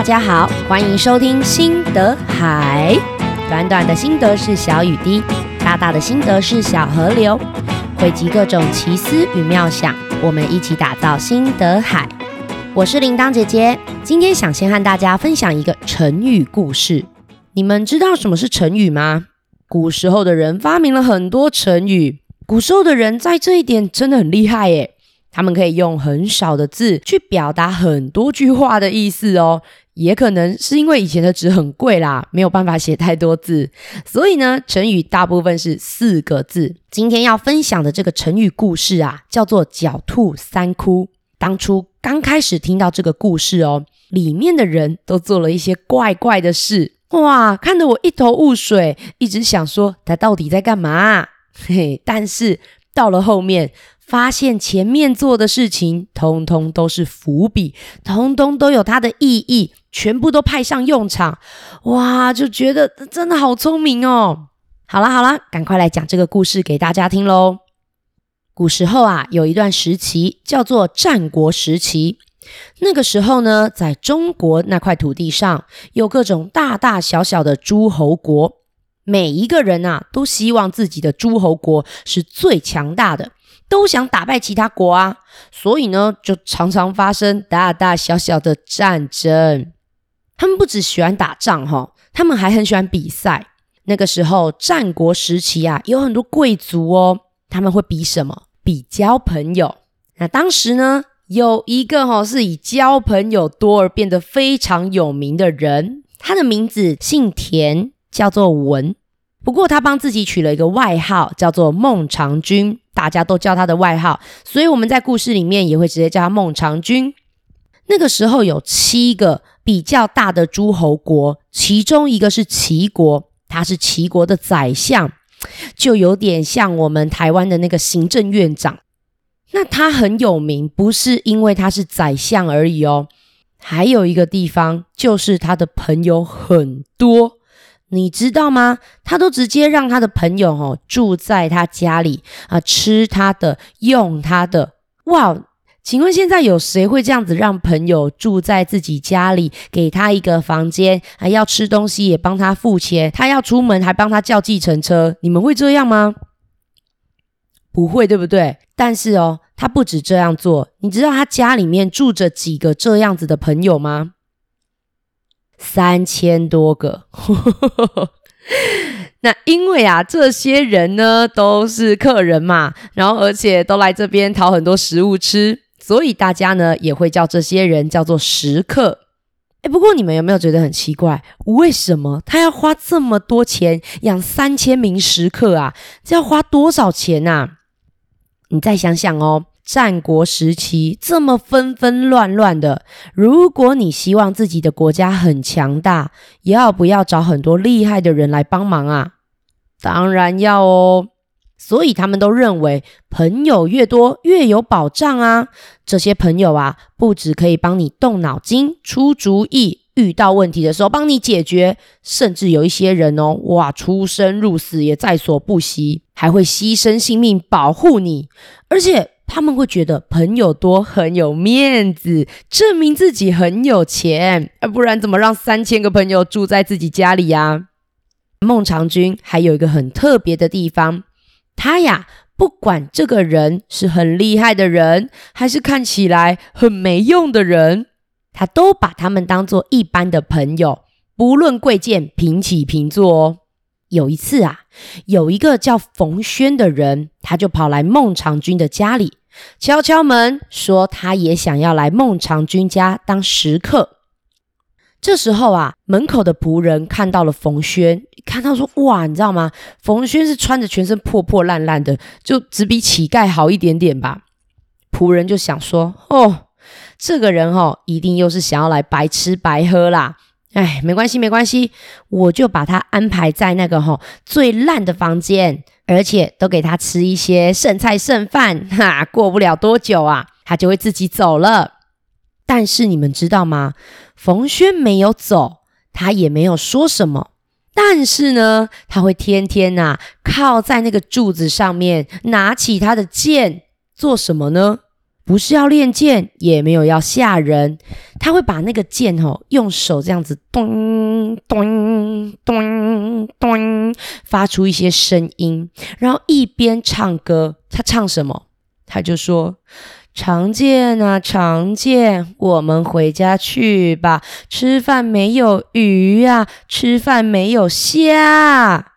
大家好，欢迎收听心得海。短短的心得是小雨滴，大大的心得是小河流，汇集各种奇思与妙想，我们一起打造心得海。我是铃铛姐姐，今天想先和大家分享一个成语故事。你们知道什么是成语吗？古时候的人发明了很多成语，古时候的人在这一点真的很厉害耶。他们可以用很少的字去表达很多句话的意思哦，也可能是因为以前的纸很贵啦，没有办法写太多字，所以呢，成语大部分是四个字。今天要分享的这个成语故事啊，叫做“狡兔三窟”。当初刚开始听到这个故事哦，里面的人都做了一些怪怪的事，哇，看得我一头雾水，一直想说他到底在干嘛？嘿嘿，但是到了后面。发现前面做的事情，通通都是伏笔，通通都有它的意义，全部都派上用场，哇，就觉得真的好聪明哦！好啦好啦，赶快来讲这个故事给大家听喽。古时候啊，有一段时期叫做战国时期，那个时候呢，在中国那块土地上，有各种大大小小的诸侯国，每一个人啊，都希望自己的诸侯国是最强大的。都想打败其他国啊，所以呢，就常常发生大大小小的战争。他们不只喜欢打仗哈，他们还很喜欢比赛。那个时候，战国时期啊，有很多贵族哦，他们会比什么？比交朋友。那当时呢，有一个哈是以交朋友多而变得非常有名的人，他的名字姓田，叫做文。不过他帮自己取了一个外号，叫做孟尝君。大家都叫他的外号，所以我们在故事里面也会直接叫他孟尝君。那个时候有七个比较大的诸侯国，其中一个是齐国，他是齐国的宰相，就有点像我们台湾的那个行政院长。那他很有名，不是因为他是宰相而已哦，还有一个地方就是他的朋友很多。你知道吗？他都直接让他的朋友哦住在他家里啊，吃他的，用他的。哇，请问现在有谁会这样子让朋友住在自己家里，给他一个房间，还要吃东西也帮他付钱，他要出门还帮他叫计程车？你们会这样吗？不会，对不对？但是哦，他不止这样做。你知道他家里面住着几个这样子的朋友吗？三千多个，那因为啊，这些人呢都是客人嘛，然后而且都来这边讨很多食物吃，所以大家呢也会叫这些人叫做食客。哎，不过你们有没有觉得很奇怪？为什么他要花这么多钱养三千名食客啊？这要花多少钱啊？你再想想哦。战国时期这么纷纷乱乱的，如果你希望自己的国家很强大，要不要找很多厉害的人来帮忙啊？当然要哦。所以他们都认为朋友越多越有保障啊。这些朋友啊，不只可以帮你动脑筋、出主意，遇到问题的时候帮你解决，甚至有一些人哦，哇，出生入死也在所不惜，还会牺牲性命保护你，而且。他们会觉得朋友多很有面子，证明自己很有钱，而不然怎么让三千个朋友住在自己家里呀？孟尝君还有一个很特别的地方，他呀，不管这个人是很厉害的人，还是看起来很没用的人，他都把他们当做一般的朋友，不论贵贱，平起平坐哦。有一次啊，有一个叫冯轩的人，他就跑来孟尝君的家里。敲敲门，说他也想要来孟尝君家当食客。这时候啊，门口的仆人看到了冯諼，看到说：“哇，你知道吗？冯轩是穿着全身破破烂烂的，就只比乞丐好一点点吧。”仆人就想说：“哦，这个人哦，一定又是想要来白吃白喝啦。哎，没关系，没关系，我就把他安排在那个齁最烂的房间。”而且都给他吃一些剩菜剩饭，哈，过不了多久啊，他就会自己走了。但是你们知道吗？冯轩没有走，他也没有说什么。但是呢，他会天天呐、靠在那个柱子上面，拿起他的剑做什么呢？不是要练剑，也没有要吓人，他会把那个剑吼用手这样子咚咚咚咚发出一些声音，然后一边唱歌。他唱什么？他就说：“长剑啊，长剑，我们回家去吧。吃饭没有鱼啊，吃饭没有虾。”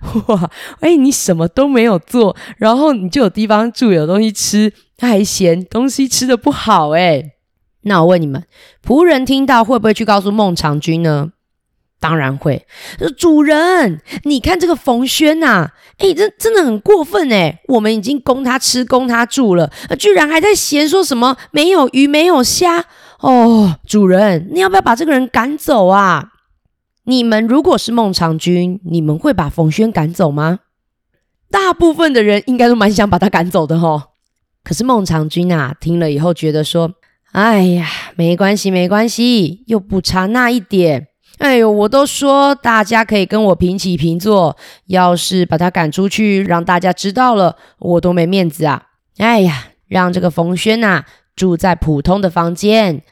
哇，哎，你什么都没有做，然后你就有地方住，有东西吃，他还嫌东西吃得不好，哎，那我问你们，仆人听到会不会去告诉孟尝君呢？当然会。主人，你看这个冯轩呐，哎，这真的很过分哎，我们已经供他吃，供他住了，居然还在嫌说什么没有鱼，没有虾。哦，主人，你要不要把这个人赶走啊？你们如果是孟尝君，你们会把冯轩赶走吗？大部分的人应该都蛮想把他赶走的齁。可是孟尝君啊，听了以后觉得说：“哎呀，没关系，没关系，又不差那一点。哎呦，我都说大家可以跟我平起平坐，要是把他赶出去，让大家知道了，我都没面子啊。哎呀，让这个冯轩啊住在普通的房间。”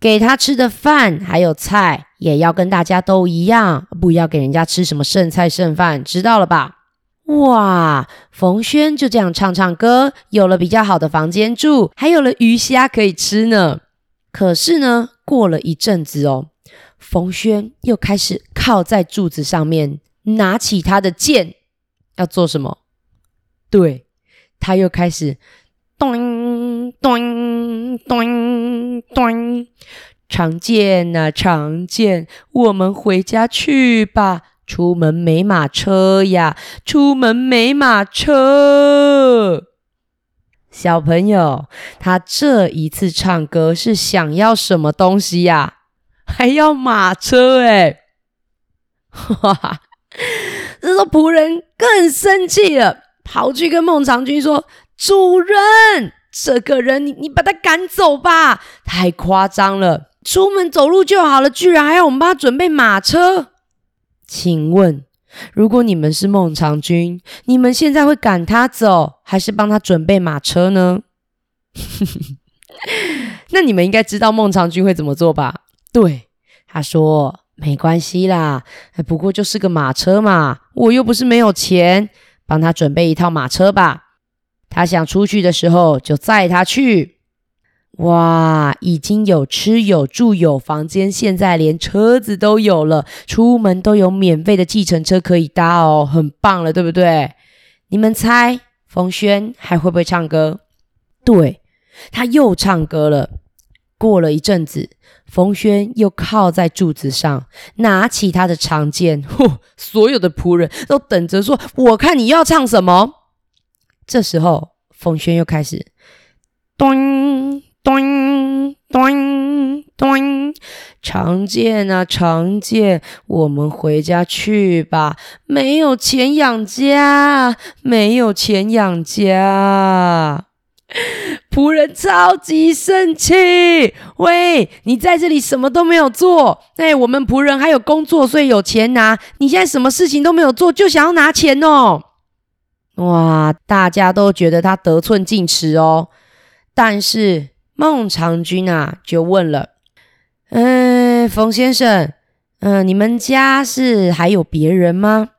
给他吃的饭还有菜，也要跟大家都一样，不要给人家吃什么剩菜剩饭，知道了吧？哇，冯轩就这样唱唱歌，有了比较好的房间住，还有了鱼虾可以吃呢。可是呢，过了一阵子哦，冯轩又开始靠在柱子上面，拿起他的剑，要做什么？对，他又开始。咚咚咚咚！常见啊，常见，我们回家去吧。出门没马车呀，出门没马车。小朋友，他这一次唱歌是想要什么东西呀？还要马车哎！哈哈，这时候仆人更生气了，跑去跟孟尝君说。主人，这个人你你把他赶走吧，太夸张了。出门走路就好了，居然还要我们帮他准备马车。请问，如果你们是孟尝君，你们现在会赶他走，还是帮他准备马车呢？那你们应该知道孟尝君会怎么做吧？对，他说没关系啦，不过就是个马车嘛，我又不是没有钱，帮他准备一套马车吧。他想出去的时候，就载他去。哇，已经有吃有住有房间，现在连车子都有了，出门都有免费的计程车可以搭哦，很棒了，对不对？你们猜，冯轩还会不会唱歌？对，他又唱歌了。过了一阵子，冯轩又靠在柱子上，拿起他的长剑。嚯，所有的仆人都等着说：“我看你要唱什么。”这时候，冯轩又开始咚常见啊，常见，我们回家去吧。没有钱养家，没有钱养家。仆人超级生气，喂，你在这里什么都没有做，哎，我们仆人还有工作，所以有钱拿。你现在什么事情都没有做，就想要拿钱哦。哇，大家都觉得他得寸进尺哦。但是孟尝君啊，就问了：“嗯，冯先生，嗯，你们家是还有别人吗？”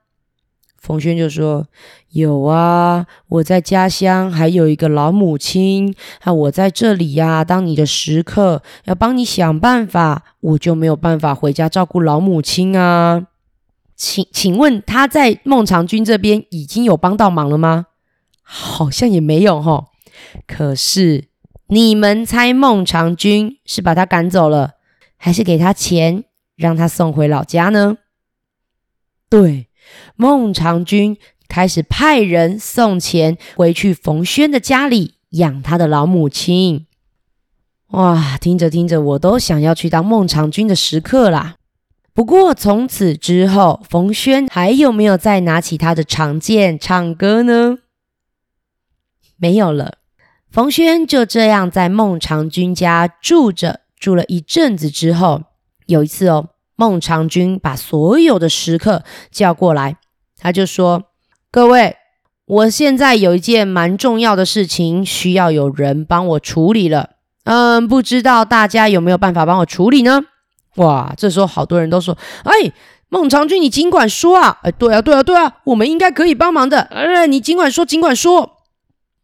冯轩就说：“有啊，我在家乡还有一个老母亲啊，我在这里呀，当你的食客，要帮你想办法，我就没有办法回家照顾老母亲啊。”请请问他在孟尝君这边已经有帮到忙了吗？好像也没有齁。可是你们猜孟尝君是把他赶走了，还是给他钱让他送回老家呢？对，孟尝君开始派人送钱回去冯轩的家里养他的老母亲。哇，听着听着，我都想要去当孟尝君的食客啦。不过从此之后，冯轩还有没有再拿起他的长剑唱歌呢？没有了。冯轩就这样在孟尝君家住着，住了一阵子之后，有一次哦，孟尝君把所有的食客叫过来，他就说：“各位，我现在有一件蛮重要的事情，需要有人帮我处理了。嗯，不知道大家有没有办法帮我处理呢？哇，这时候好多人都说：“哎，孟尝君，你尽管说啊！哎，对啊，对啊，对啊，我们应该可以帮忙的。哎，你尽管说，尽管说。”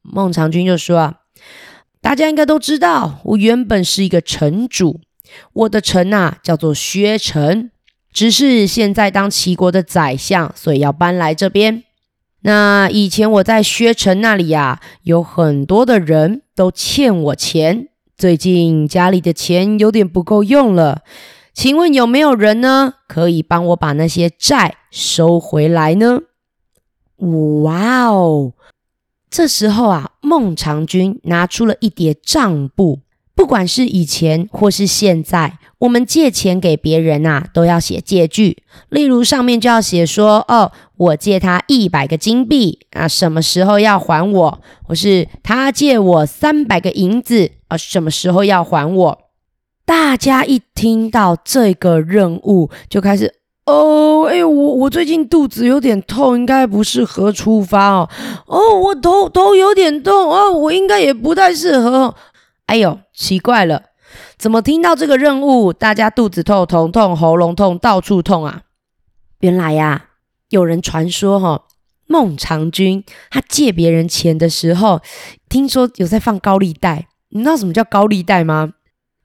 孟尝君就说：“啊，大家应该都知道，我原本是一个城主，我的城啊叫做薛城，只是现在当齐国的宰相，所以要搬来这边。”那以前我在薛城那里呀，有很多的人都欠我钱，最近家里的钱有点不够用了，请问有没有人呢，可以帮我把那些债收回来呢？哇哦！这时候啊，孟尝君拿出了一叠账簿。不管是以前或是现在，我们借钱给别人啊，都要写借据。例如上面就要写说：“哦，我借他一百个金币，啊，什么时候要还我？或是他借我三百个银子，啊，什么时候要还我？”大家一听到这个任务，就开始：“哦，哎，我我最近肚子有点痛，应该不适合出发哦。哦，我头头有点痛，哦，我应该也不太适合。”哎呦，奇怪了，怎么听到这个任务，大家肚子痛、头痛、喉咙痛，到处痛啊？原来呀，有人传说哈，孟尝君他借别人钱的时候，听说有在放高利贷。你知道什么叫高利贷吗？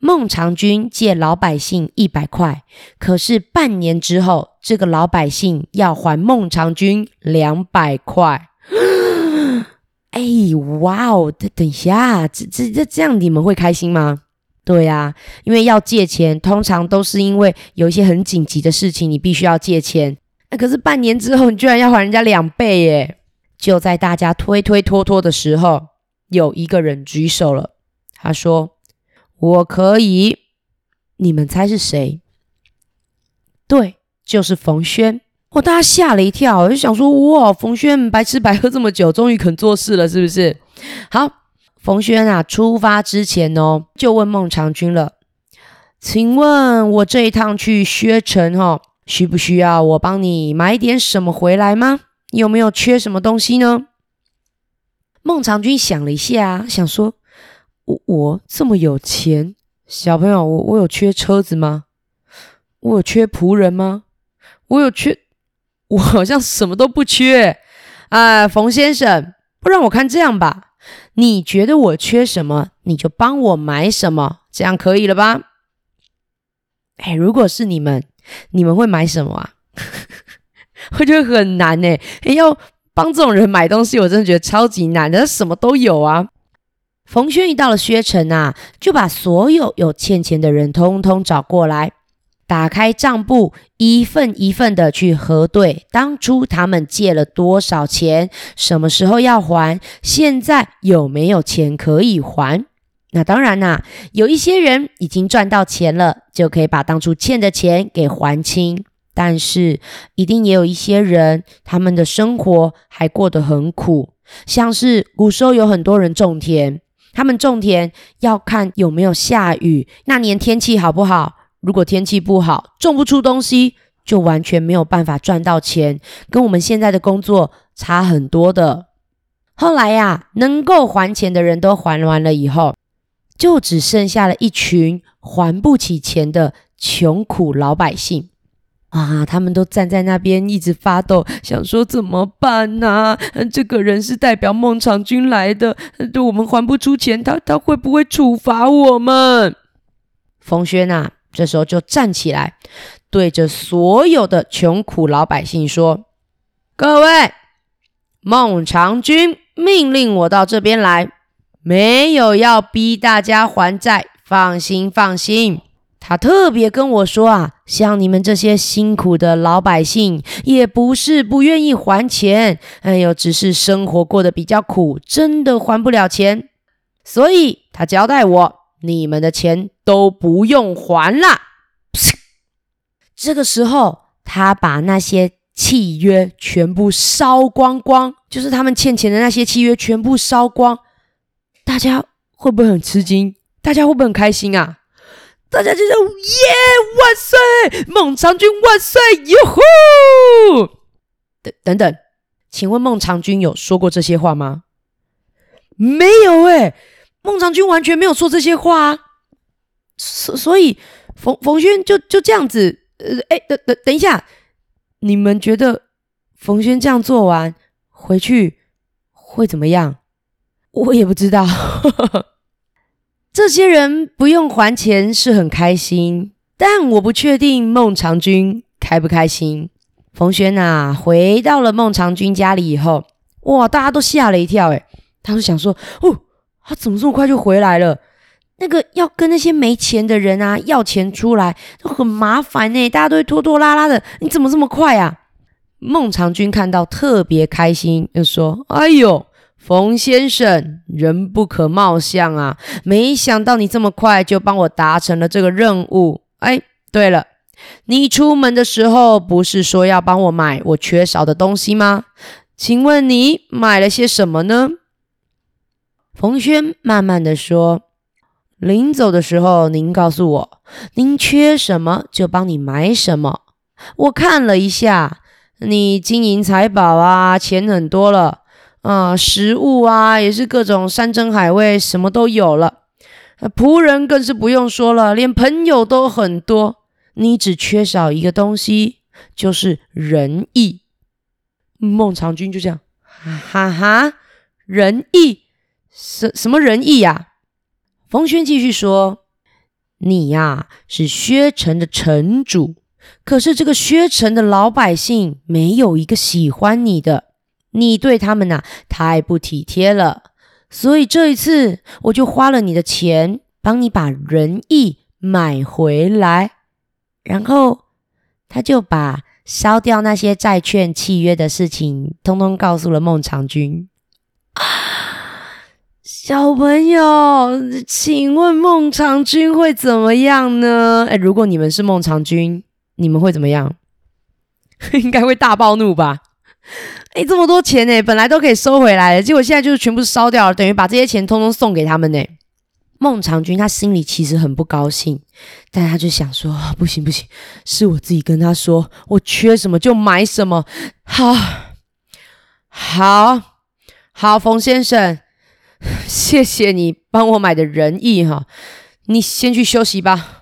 孟尝君借老百姓一百块，可是半年之后，这个老百姓要还孟尝君两百块。哎，哇哦！等等一下，这这这这样你们会开心吗？对呀，因为要借钱，通常都是因为有一些很紧急的事情，你必须要借钱。那可是半年之后，你居然要还人家两倍耶！就在大家推推拖拖的时候，有一个人举手了，他说：“我可以。”你们猜是谁？对，就是冯轩。哇！大家吓了一跳，我就想说：哇，冯轩白吃白喝这么久，终于肯做事了，是不是？好，冯轩啊，出发之前哦，就问孟尝君了：请问我这一趟去薛城，哦，需不需要我帮你买点什么回来吗？有没有缺什么东西呢？孟尝君想了一下，想说：我我这么有钱，小朋友，我我有缺车子吗？我有缺仆人吗？我有缺？我好像什么都不缺，啊，冯先生，不然我看这样吧，你觉得我缺什么，你就帮我买什么，这样可以了吧？哎，如果是你们，你们会买什么啊？我觉得很难呢，要帮这种人买东西，我真的觉得超级难的，什么都有啊。冯轩一到了薛城啊，就把所有有欠钱的人通通找过来。打开账簿，一份一份的去核对，当初他们借了多少钱，什么时候要还，现在有没有钱可以还？那当然啦、有一些人已经赚到钱了，就可以把当初欠的钱给还清。但是，一定也有一些人，他们的生活还过得很苦，像是古时候有很多人种田，他们种田要看有没有下雨，那年天气好不好。如果天气不好，种不出东西，就完全没有办法赚到钱，跟我们现在的工作差很多的。后来呀，能够还钱的人都还完了以后，就只剩下了一群还不起钱的穷苦老百姓。啊，他们都站在那边一直发抖，想说怎么办呢？这个人是代表孟尝君来的，对我们还不出钱，他他会不会处罚我们？冯諼啊！这时候就站起来，对着所有的穷苦老百姓说：“各位，孟尝君命令我到这边来，没有要逼大家还债，放心放心。他特别跟我说啊，像你们这些辛苦的老百姓，也不是不愿意还钱，哎呦，只是生活过得比较苦，真的还不了钱，所以他交代我。”你们的钱都不用还了。这个时候，他把那些契约全部烧光光，就是他们欠钱的那些契约全部烧光。大家会不会很吃惊？大家会不会很开心啊？大家就叫：“耶，万岁！孟尝君万岁！哟呼！”等等等，请问孟尝君有说过这些话吗？没有诶，孟尝君完全没有说这些话啊。所所以冯冯轩就就这样子，呃，哎，等等等一下，你们觉得冯轩这样做完回去会怎么样？我也不知道。这些人不用还钱是很开心，但我不确定孟尝君开不开心。冯轩啊，回到了孟尝君家里以后，哇，大家都吓了一跳，诶，他就想说，哦，他怎么这么快就回来了？那个要跟那些没钱的人啊要钱出来都很麻烦呢，大家都会拖拖拉拉的，你怎么这么快啊？孟尝君看到特别开心，就说，哎呦。冯先生，人不可貌相啊！没想到你这么快就帮我达成了这个任务。哎，对了，你出门的时候不是说要帮我买我缺少的东西吗？请问你买了些什么呢？冯轩慢慢的说：“临走的时候，您告诉我，您缺什么就帮你买什么。我看了一下，你金银财宝啊，钱很多了。”啊，食物啊，也是各种山珍海味，什么都有了。仆人更是不用说了，连朋友都很多。你只缺少一个东西，就是仁义。孟尝君就这样，哈哈，仁义？什什么仁义呀？冯轩继续说：“你呀，是薛城的城主，可是这个薛城的老百姓没有一个喜欢你的。”你对他们呐、啊、太不体贴了，所以这一次我就花了你的钱，帮你把仁义买回来。然后他就把烧掉那些债券契约的事情，通通告诉了孟尝君。小朋友，请问孟尝君会怎么样呢？哎，如果你们是孟尝君，你们会怎么样？应该会大暴怒吧。哎，这么多钱呢，本来都可以收回来的，结果现在就是全部烧掉了，等于把这些钱通通送给他们呢。孟尝君他心里其实很不高兴，但他就想说：不行不行，是我自己跟他说，我缺什么就买什么。好，好，好，冯先生，谢谢你帮我买的仁义哈，你先去休息吧。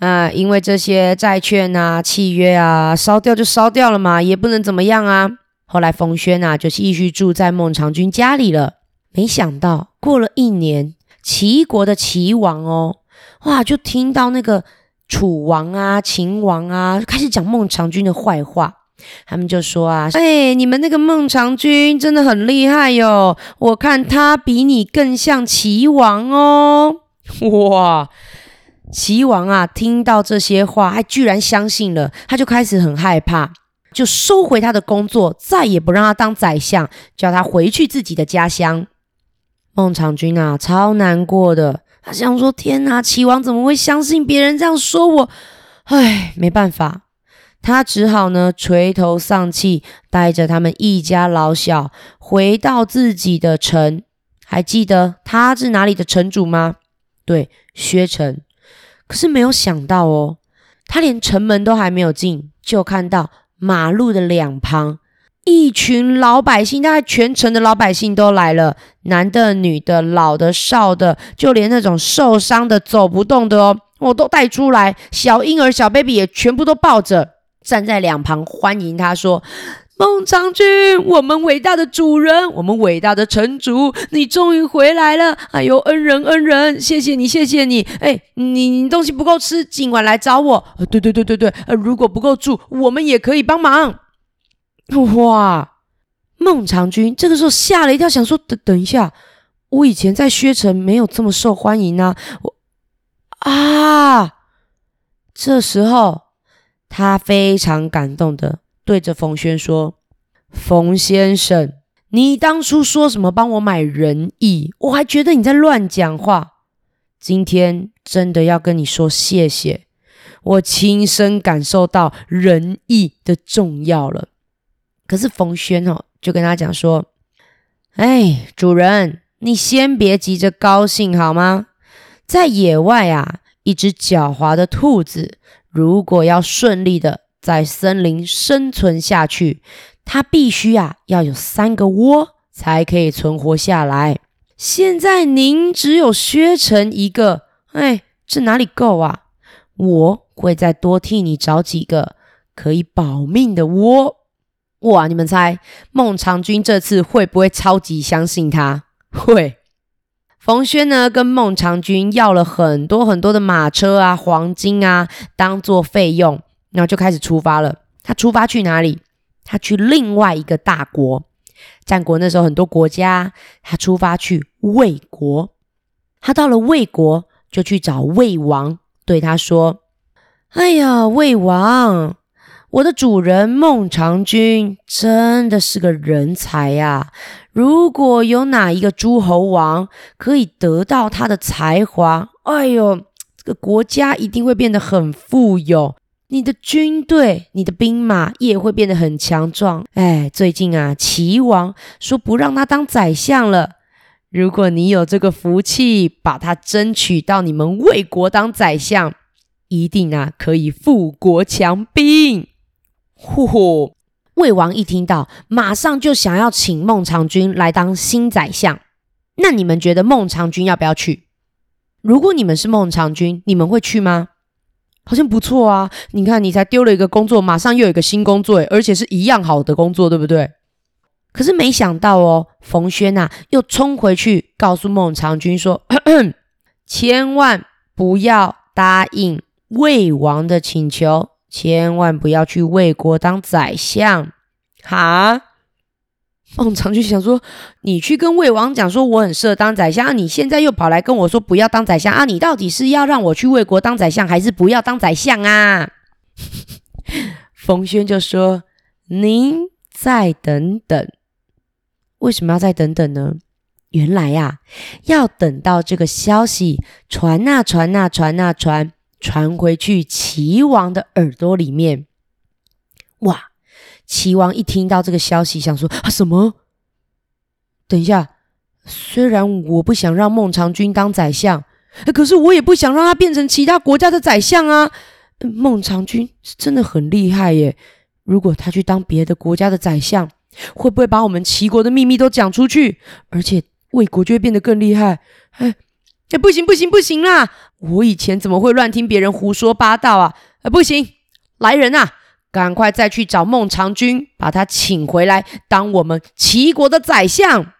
啊，因为这些债券啊、契约啊，烧掉就烧掉了嘛，也不能怎么样啊。后来冯轩啊，就继续住在孟尝君家里了。没想到过了一年，齐国的齐王哦，哇，就听到那个楚王啊、秦王啊，开始讲孟尝君的坏话。他们就说啊，哎，你们那个孟尝君真的很厉害哟，我看他比你更像齐王哦，哇。齐王啊，听到这些话，还居然相信了，他就开始很害怕，就收回他的工作，再也不让他当宰相，叫他回去自己的家乡。孟尝君啊，超难过的，他想说：天哪，齐王怎么会相信别人这样说我？唉，没办法，他只好呢垂头丧气，带着他们一家老小回到自己的城。还记得他是哪里的城主吗？对，薛城。可是没有想到哦，他连城门都还没有进，就看到马路的两旁一群老百姓，大概全城的老百姓都来了，男的、女的、老的、少的，就连那种受伤的、走不动的哦，我都带出来，小婴儿、小 baby 也全部都抱着，站在两旁欢迎他，说。孟尝君，我们伟大的主人，我们伟大的城主，你终于回来了！哎呦，恩人恩人，谢谢你，谢谢你！哎，你你东西不够吃，尽管来找我。对对对对对，呃，如果不够住，我们也可以帮忙。哇！孟尝君这个时候吓了一跳，想说：等等一下，我以前在薛城没有这么受欢迎啊！我啊！这时候他非常感动的。对着冯轩说：“冯先生，你当初说什么帮我买仁义，我还觉得你在乱讲话。今天真的要跟你说谢谢，我亲身感受到仁义的重要了。可是冯轩哦，就跟他讲说：‘哎，主人，你先别急着高兴好吗？在野外啊，一只狡猾的兔子，如果要顺利的……’在森林生存下去，它必须啊要有三个窝才可以存活下来。现在您只有削成一个，哎，这哪里够啊？我会再多替你找几个可以保命的窝。哇，你们猜孟尝君这次会不会超级相信他？会。冯轩呢，跟孟尝君要了很多很多的马车啊、黄金啊，当做费用，然后就开始出发了。他出发去哪里？他去另外一个大国。战国那时候很多国家，他出发去魏国。他到了魏国，就去找魏王，对他说：“哎呀，魏王。”我的主人孟尝君真的是个人才呀！如果有哪一个诸侯王可以得到他的才华，哎呦，这个国家一定会变得很富有，你的军队、你的兵马也会变得很强壮。哎，最近啊，齐王说不让他当宰相了。如果你有这个福气，把他争取到你们魏国当宰相，一定啊可以富国强兵。呼呼！魏王一听到，马上就想要请孟尝君来当新宰相。那你们觉得孟尝君要不要去？如果你们是孟尝君，你们会去吗？好像不错啊！你看，你才丢了一个工作，马上又有一个新工作，而且是一样好的工作，对不对？可是没想到哦，冯轩呐、啊，又冲回去告诉孟尝君说咳咳：“ 千万不要答应魏王的请求。”千万不要去魏国当宰相，哈！孟尝君想说，你去跟魏王讲说我很适合当宰相，啊，你现在又跑来跟我说不要当宰相啊？你到底是要让我去魏国当宰相，还是不要当宰相啊？冯轩就说：“您再等等。”为什么要再等等呢？原来呀，要等到这个消息传啊传啊传啊传。传回去齐王的耳朵里面，哇！齐王一听到这个消息，想说啊什么？等一下，虽然我不想让孟尝君当宰相，可是我也不想让他变成其他国家的宰相啊。孟尝君是真的很厉害耶，如果他去当别的国家的宰相，会不会把我们齐国的秘密都讲出去？而且魏国就会变得更厉害。哎。哎，不行不行不行啦！我以前怎么会乱听别人胡说八道啊？哎，不行，来人啊，赶快再去找孟尝君，把他请回来当我们齐国的宰相。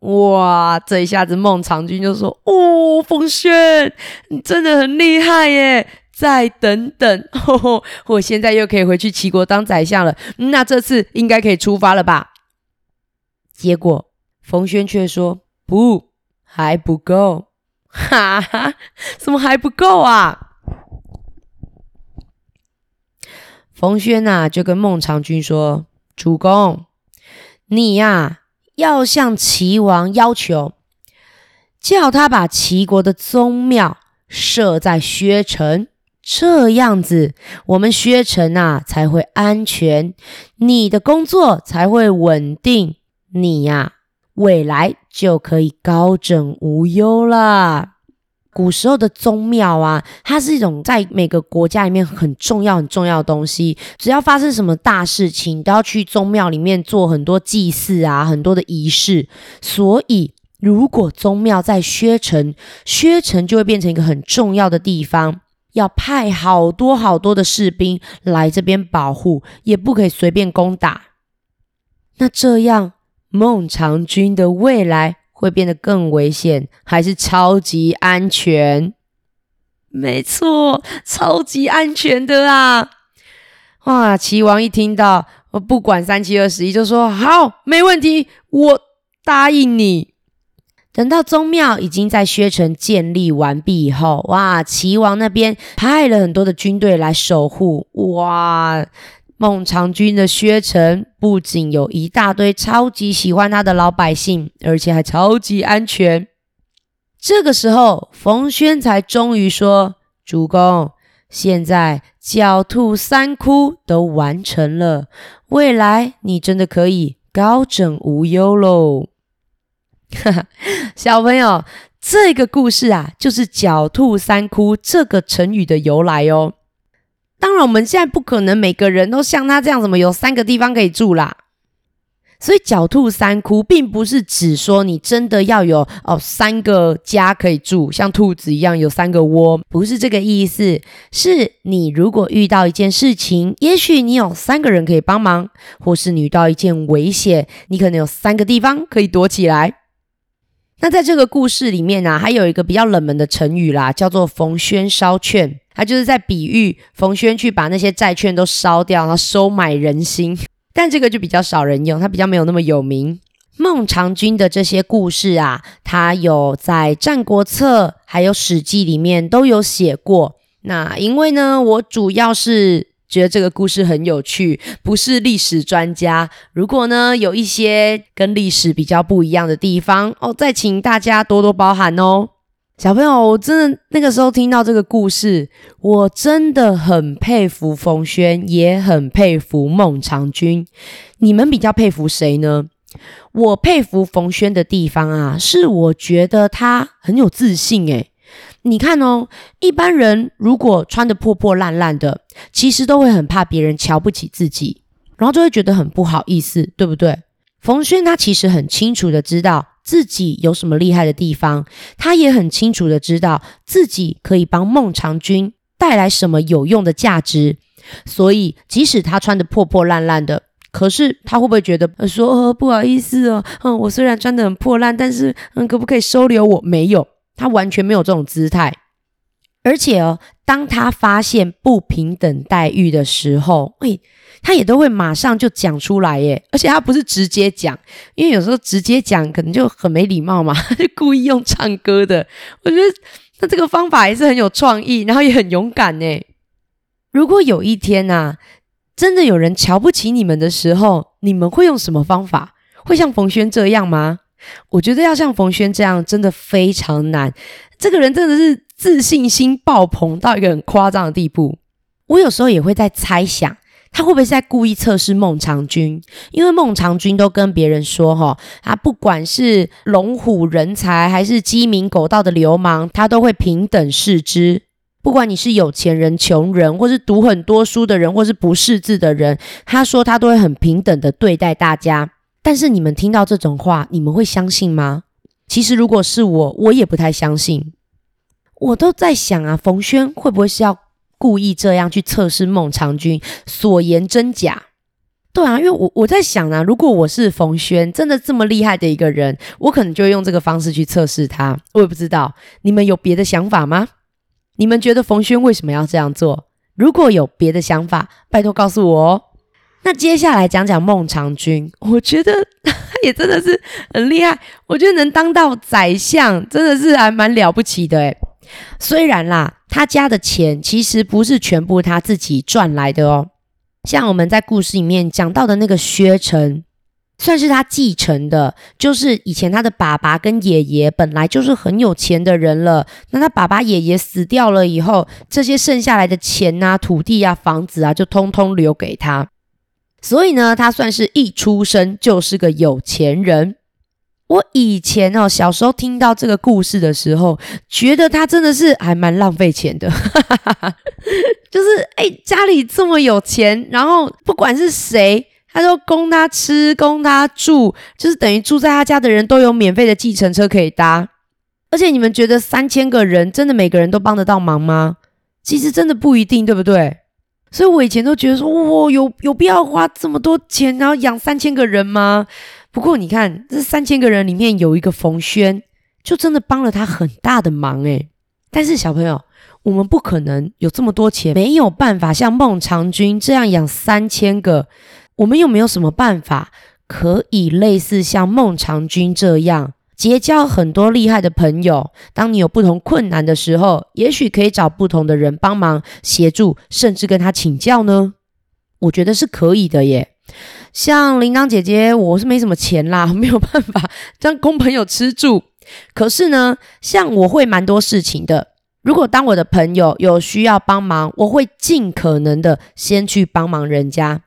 哇，这一下子孟尝君就说：“哦，冯轩，你真的很厉害耶！再等等，呵呵，我现在又可以回去齐国当宰相了。那这次应该可以出发了吧？”结果冯轩却说：“不，还不够。”哈哈，怎么还不够啊？冯轩呐，就跟孟尝君说：“主公，你呀、要向齐王要求，叫他把齐国的宗庙设在薛城，这样子，我们薛城啊才会安全，你的工作才会稳定，你呀、”未来就可以高枕无忧了。古时候的宗庙啊，它是一种在每个国家里面很重要、很重要的东西。只要发生什么大事情，都要去宗庙里面做很多祭祀啊，很多的仪式。所以，如果宗庙在薛城，薛城就会变成一个很重要的地方，要派好多好多的士兵来这边保护，也不可以随便攻打。那这样。孟尝君的未来会变得更危险，还是超级安全？没错，超级安全的啊！哇，齐王一听到，我不管三七二十一，就说好，没问题，我答应你。等到宗庙已经在薛城建立完毕以后，哇，齐王那边派了很多的军队来守护，哇。孟尝君的薛城不仅有一大堆超级喜欢他的老百姓，而且还超级安全。这个时候，冯轩才终于说：“主公，现在狡兔三窟都完成了，未来你真的可以高枕无忧喽。”哈哈，小朋友，这个故事啊，就是“狡兔三窟”这个成语的由来哦。当然，我们现在不可能每个人都像他这样，怎么有三个地方可以住啦？所以狡兔三窟，并不是指说你真的要有哦三个家可以住，像兔子一样有三个窝，不是这个意思。是你如果遇到一件事情，也许你有三个人可以帮忙，或是你遇到一件危险，你可能有三个地方可以躲起来。那在这个故事里面呢、啊，还有一个比较冷门的成语啦，叫做“逢轩烧券”，他就是在比喻冯轩去把那些债券都烧掉，然后收买人心。但这个就比较少人用，它比较没有那么有名。孟尝君的这些故事啊，他有在《战国策》还有《史记》里面都有写过。那因为呢，我主要是觉得这个故事很有趣，不是历史专家。如果呢有一些跟历史比较不一样的地方哦，再请大家多多包涵哦。小朋友，我真的那个时候听到这个故事，我真的很佩服冯轩，也很佩服孟尝君。你们比较佩服谁呢？我佩服冯轩的地方啊，是我觉得他很有自信。诶，你看哦，一般人如果穿的破破烂烂的，其实都会很怕别人瞧不起自己，然后就会觉得很不好意思，对不对？冯轩他其实很清楚的知道。自己有什么厉害的地方，他也很清楚的知道自己可以帮孟尝君带来什么有用的价值，所以即使他穿得破破烂烂的，可是他会不会觉得说，呃，不好意思哦，嗯，我虽然穿得很破烂，但是，可不可以收留我？没有，他完全没有这种姿态。而且哦，当他发现不平等待遇的时候，诶，他也都会马上就讲出来耶。而且他不是直接讲，因为有时候直接讲可能就很没礼貌嘛，就 故意用唱歌的。我觉得他这个方法也是很有创意，然后也很勇敢耶。如果有一天呐，真的有人瞧不起你们的时候，你们会用什么方法？会像冯轩这样吗？我觉得要像冯轩这样真的非常难。这个人真的是。自信心爆棚到一个很夸张的地步，我有时候也会在猜想，他会不会是在故意测试孟尝君？因为孟尝君都跟别人说，哈，他不管是龙虎人才，还是鸡鸣狗盗的流氓，他都会平等视之。不管你是有钱人、穷人，或是读很多书的人，或是不识字的人，他说他都会很平等的对待大家。但是你们听到这种话，你们会相信吗？其实如果是我，我也不太相信。我都在想啊，冯轩会不会是要故意这样去测试孟尝君所言真假？对啊，因为我我在想啊，如果我是冯轩，真的这么厉害的一个人，我可能就会用这个方式去测试他。我也不知道，你们有别的想法吗？你们觉得冯轩为什么要这样做？如果有别的想法，拜托告诉我哦。那接下来讲讲孟尝君，我觉得 也真的是很厉害，我觉得能当到宰相，真的是还蛮了不起的诶。虽然啦，他家的钱其实不是全部他自己赚来的哦。像我们在故事里面讲到的那个薛城，算是他继承的，就是以前他的爸爸跟爷爷本来就是很有钱的人了。那他爸爸爷爷死掉了以后，这些剩下来的钱啊、土地啊、房子啊，就通通留给他。所以呢，他算是一出生就是个有钱人。我以前哦，小时候听到这个故事的时候，觉得他真的是还蛮浪费钱的，就是哎，家里这么有钱，然后不管是谁，他都供他吃，供他住，就是等于住在他家的人都有免费的计程车可以搭。而且你们觉得三千个人真的每个人都帮得到忙吗？其实真的不一定，对不对？所以我以前都觉得说，哇，有有必要花这么多钱，然后养三千个人吗？不过你看，这三千个人里面有一个冯轩，就真的帮了他很大的忙诶。但是小朋友，我们不可能有这么多钱，没有办法像孟尝君这样养三千个。我们有没有什么办法可以类似像孟尝君这样结交很多厉害的朋友？当你有不同困难的时候，也许可以找不同的人帮忙协助，甚至跟他请教呢？我觉得是可以的耶。像铃铛姐姐，我是没什么钱啦，没有办法让供朋友吃住。可是呢，像我会蛮多事情的。如果当我的朋友有需要帮忙，我会尽可能的先去帮忙人家。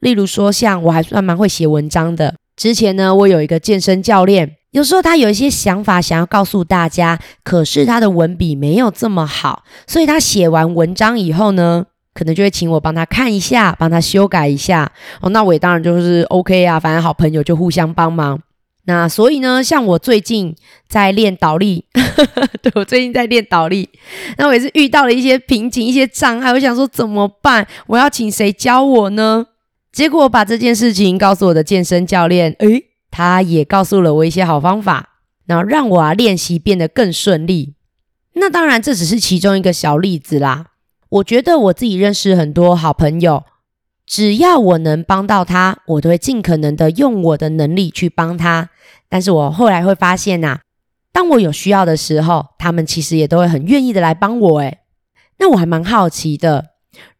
例如说，像我还算蛮会写文章的。之前呢，我有一个健身教练，有时候他有一些想法想要告诉大家，可是他的文笔没有这么好，所以他写完文章以后呢，可能就会请我帮他看一下，帮他修改一下。哦，那我也当然就是 OK 啊，反正好朋友就互相帮忙。那所以呢，像我最近在练倒立，对，我最近在练倒立，那我也是遇到了一些瓶颈、一些障碍，我想说怎么办？我要请谁教我呢？结果我把这件事情告诉我的健身教练，诶，他也告诉了我一些好方法，然后让我啊练习变得更顺利。那当然，这只是其中一个小例子啦。我觉得我自己认识很多好朋友。只要我能帮到他，我都会尽可能的用我的能力去帮他。但是我后来会发现呐、啊，当我有需要的时候，他们其实也都会很愿意的来帮我。诶，那我还蛮好奇的，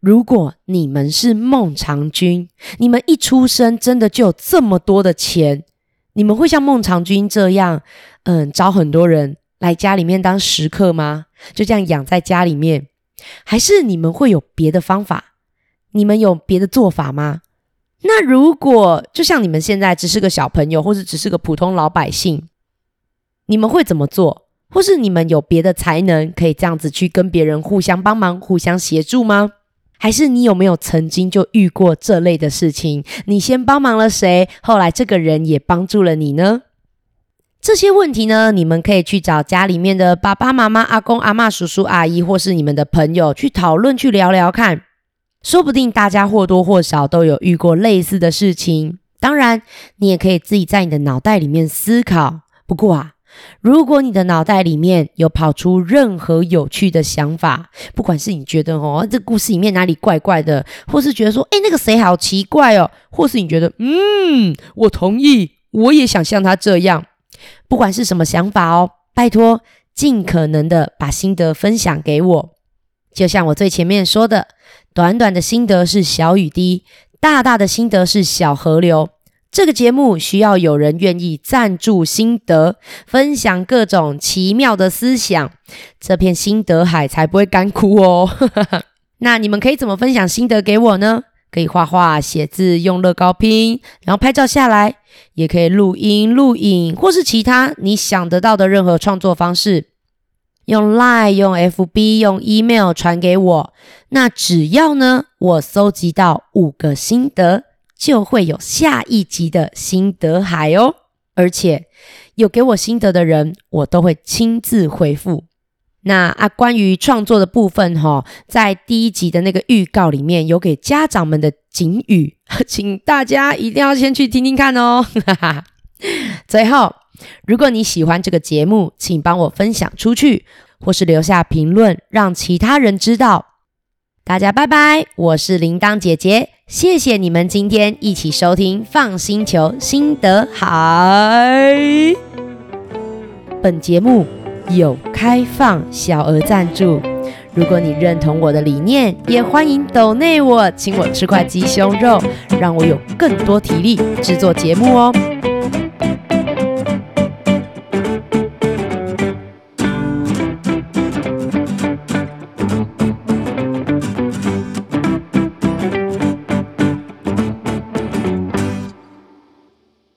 如果你们是孟尝君，你们一出生真的就有这么多的钱，你们会像孟尝君这样，嗯，找很多人来家里面当食客吗？就这样养在家里面，还是你们会有别的方法？你们有别的做法吗？那如果就像你们现在只是个小朋友，或者只是个普通老百姓，你们会怎么做？或是你们有别的才能，可以这样子去跟别人互相帮忙、互相协助吗？还是你有没有曾经就遇过这类的事情？你先帮忙了谁，后来这个人也帮助了你呢？这些问题呢，你们可以去找家里面的爸爸妈妈、阿公阿嬷、叔叔阿姨，或是你们的朋友去讨论、去聊聊看。说不定大家或多或少都有遇过类似的事情。当然，你也可以自己在你的脑袋里面思考。不过啊，如果你的脑袋里面有跑出任何有趣的想法，不管是你觉得哦，这故事里面哪里怪怪的，或是觉得说，诶，那个谁好奇怪哦，或是你觉得，嗯，我同意，我也想像他这样。不管是什么想法哦，拜托，尽可能的把心得分享给我。就像我最前面说的。短短的心得是小雨滴，大大的心得是小河流。这个节目需要有人愿意赞助心得，分享各种奇妙的思想，这片心得海才不会干枯哦。那你们可以怎么分享心得给我呢？可以画画、写字，用乐高拼，然后拍照下来，也可以录音、录影，或是其他你想得到的任何创作方式。用 Line、用 FB、用 Email 传给我，那只要呢，我搜集到五个心得，就会有下一集的心得海哦。而且有给我心得的人，我都会亲自回复。那啊，关于创作的部分哈、哦，在第一集的那个预告里面有给家长们的警语，请大家一定要先去听听看哦。最后。如果你喜欢这个节目，请帮我分享出去，或是留下评论，让其他人知道。大家拜拜，我是铃铛姐姐，谢谢你们今天一起收听放心球心得海。本节目有开放小额赞助，如果你认同我的理念，也欢迎抖内我，请我吃块鸡胸肉，让我有更多体力制作节目哦。